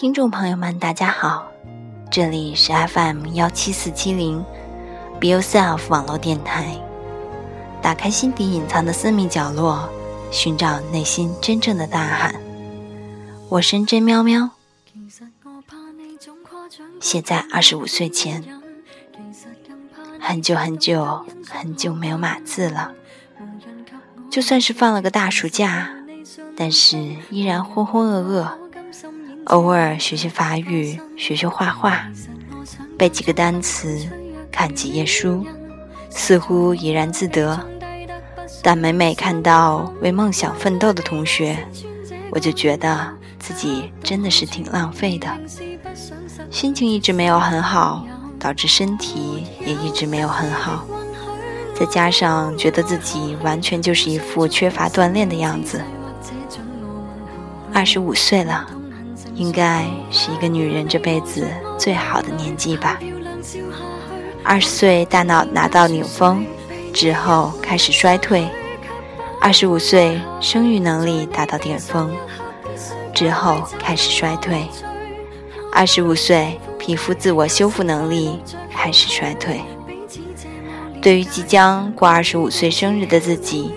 听众朋友们，大家好，这里是 FM 幺七四七零 Be Yourself 网络电台。打开心底隐藏的私密角落，寻找内心真正的大喊。我深真喵喵，写在二十五岁前，很久很久很久没有码字了。就算是放了个大暑假，但是依然浑浑噩噩。偶尔学学法语，学学画画，背几个单词，看几页书，似乎怡然自得。但每每看到为梦想奋斗的同学，我就觉得自己真的是挺浪费的。心情一直没有很好，导致身体也一直没有很好，再加上觉得自己完全就是一副缺乏锻炼的样子。二十五岁了。应该是一个女人这辈子最好的年纪吧。二十岁大脑拿到顶峰之后开始衰退，二十五岁生育能力达到顶峰之后开始衰退，二十五岁皮肤自我修复能力开始衰退。对于即将过二十五岁生日的自己，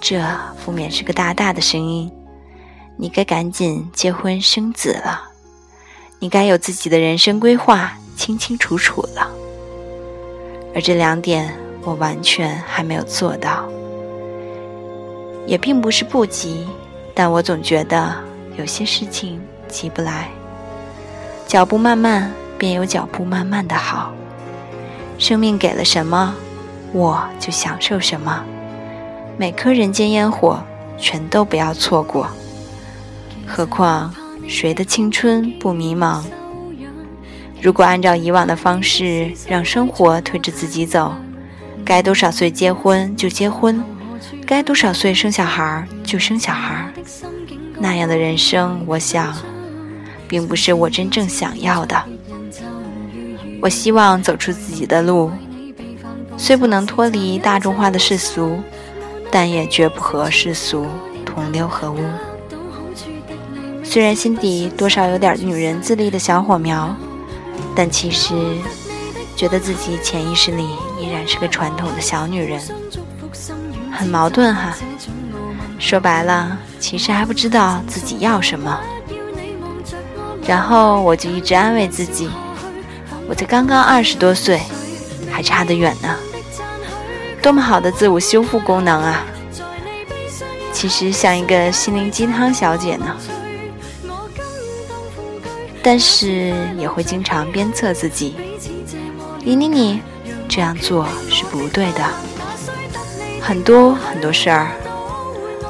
这不免是个大大的声音。你该赶紧结婚生子了，你该有自己的人生规划，清清楚楚了。而这两点我完全还没有做到，也并不是不急，但我总觉得有些事情急不来。脚步慢慢，便有脚步慢慢的好。生命给了什么，我就享受什么。每颗人间烟火，全都不要错过。何况谁的青春不迷茫？如果按照以往的方式让生活推着自己走，该多少岁结婚就结婚，该多少岁生小孩就生小孩，那样的人生，我想，并不是我真正想要的。我希望走出自己的路，虽不能脱离大众化的世俗，但也绝不和世俗同流合污。虽然心底多少有点女人自立的小火苗，但其实觉得自己潜意识里依然是个传统的小女人，很矛盾哈。说白了，其实还不知道自己要什么。然后我就一直安慰自己，我才刚刚二十多岁，还差得远呢。多么好的自我修复功能啊！其实像一个心灵鸡汤小姐呢。但是也会经常鞭策自己，你你你，这样做是不对的。很多很多事儿，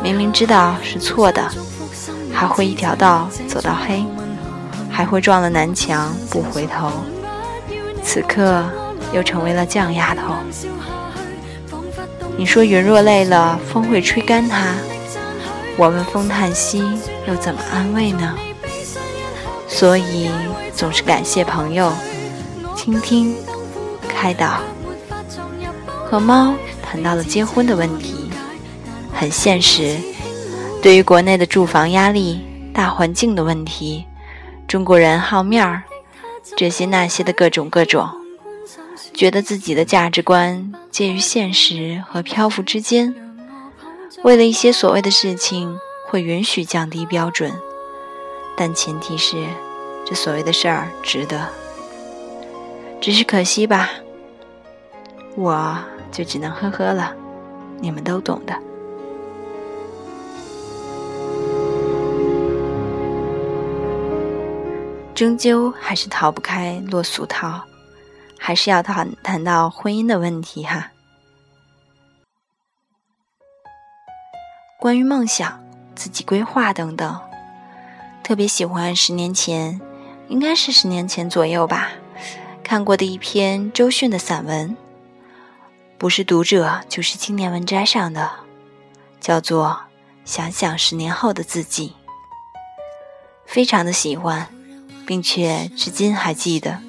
明明知道是错的，还会一条道走到黑，还会撞了南墙不回头。此刻又成为了犟丫头。你说云若累了，风会吹干它。我问风叹息，又怎么安慰呢？所以总是感谢朋友倾听、开导。和猫谈到了结婚的问题，很现实。对于国内的住房压力、大环境的问题，中国人好面儿，这些那些的各种各种，觉得自己的价值观介于现实和漂浮之间。为了一些所谓的事情，会允许降低标准，但前提是。这所谓的事儿值得，只是可惜吧，我就只能呵呵了，你们都懂的。终究还是逃不开落俗套，还是要谈谈到婚姻的问题哈。关于梦想、自己规划等等，特别喜欢十年前。应该是十年前左右吧，看过的一篇周迅的散文，不是读者就是青年文摘上的，叫做《想想十年后的自己》，非常的喜欢，并且至今还记得。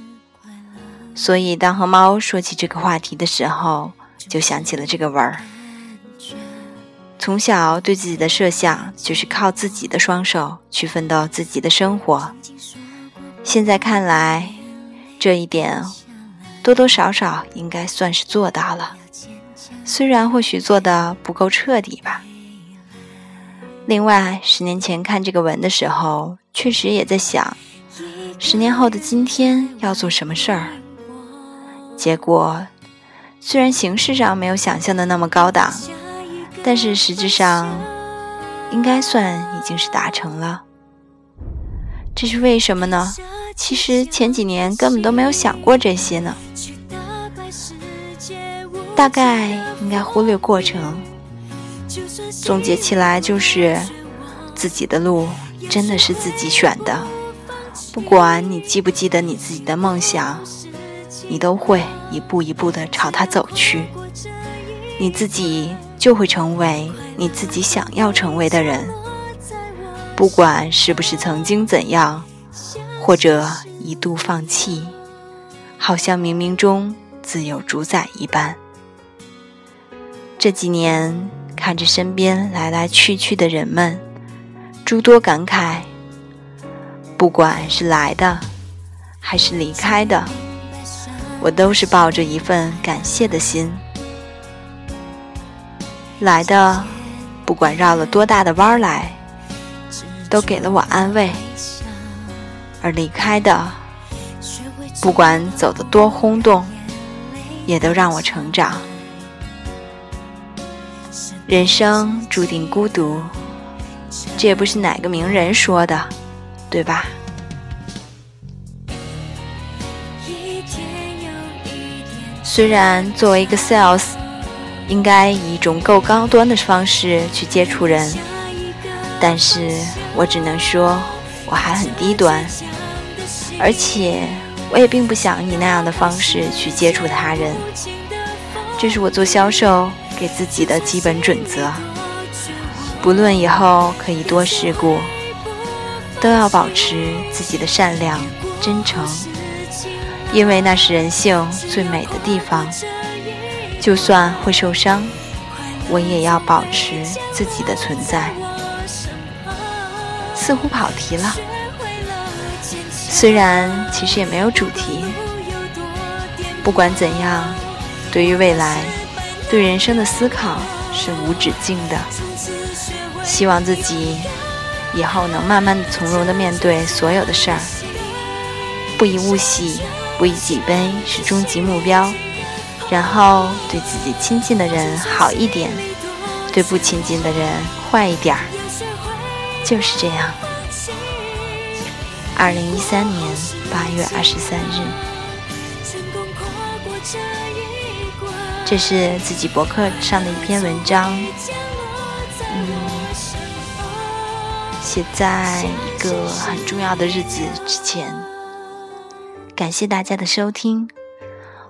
所以当和猫说起这个话题的时候，就想起了这个文儿。从小对自己的设想就是靠自己的双手去奋斗自己的生活。现在看来，这一点多多少少应该算是做到了，虽然或许做的不够彻底吧。另外，十年前看这个文的时候，确实也在想，十年后的今天要做什么事儿。结果，虽然形式上没有想象的那么高档，但是实质上，应该算已经是达成了。这是为什么呢？其实前几年根本都没有想过这些呢，大概应该忽略过程。总结起来就是，自己的路真的是自己选的，不管你记不记得你自己的梦想，你都会一步一步的朝它走去，你自己就会成为你自己想要成为的人，不管是不是曾经怎样。或者一度放弃，好像冥冥中自有主宰一般。这几年看着身边来来去去的人们，诸多感慨。不管是来的，还是离开的，我都是抱着一份感谢的心。来的，不管绕了多大的弯儿来，都给了我安慰。而离开的，不管走得多轰动，也都让我成长。人生注定孤独，这也不是哪个名人说的，对吧？虽然作为一个 sales，应该以一种够高端的方式去接触人，但是我只能说，我还很低端。而且，我也并不想以那样的方式去接触他人。这是我做销售给自己的基本准则。不论以后可以多世故，都要保持自己的善良、真诚，因为那是人性最美的地方。就算会受伤，我也要保持自己的存在。似乎跑题了。虽然其实也没有主题，不管怎样，对于未来，对人生的思考是无止境的。希望自己以后能慢慢的从容的面对所有的事儿，不以物喜，不以己悲是终极目标。然后对自己亲近的人好一点，对不亲近的人坏一点儿，就是这样。二零一三年八月二十三日，这是自己博客上的一篇文章，嗯，写在一个很重要的日子之前。感谢大家的收听，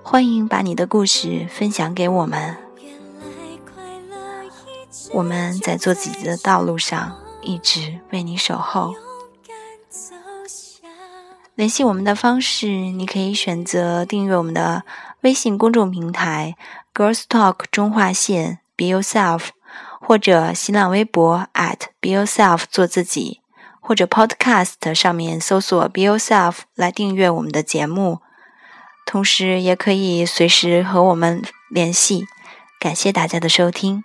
欢迎把你的故事分享给我们。我们在做自己的道路上，一直为你守候。联系我们的方式，你可以选择订阅我们的微信公众平台 “Girls Talk 中划线 Be Yourself”，或者新浪微博 “at @Be Yourself 做自己，或者 Podcast 上面搜索 “Be Yourself” 来订阅我们的节目。同时，也可以随时和我们联系。感谢大家的收听。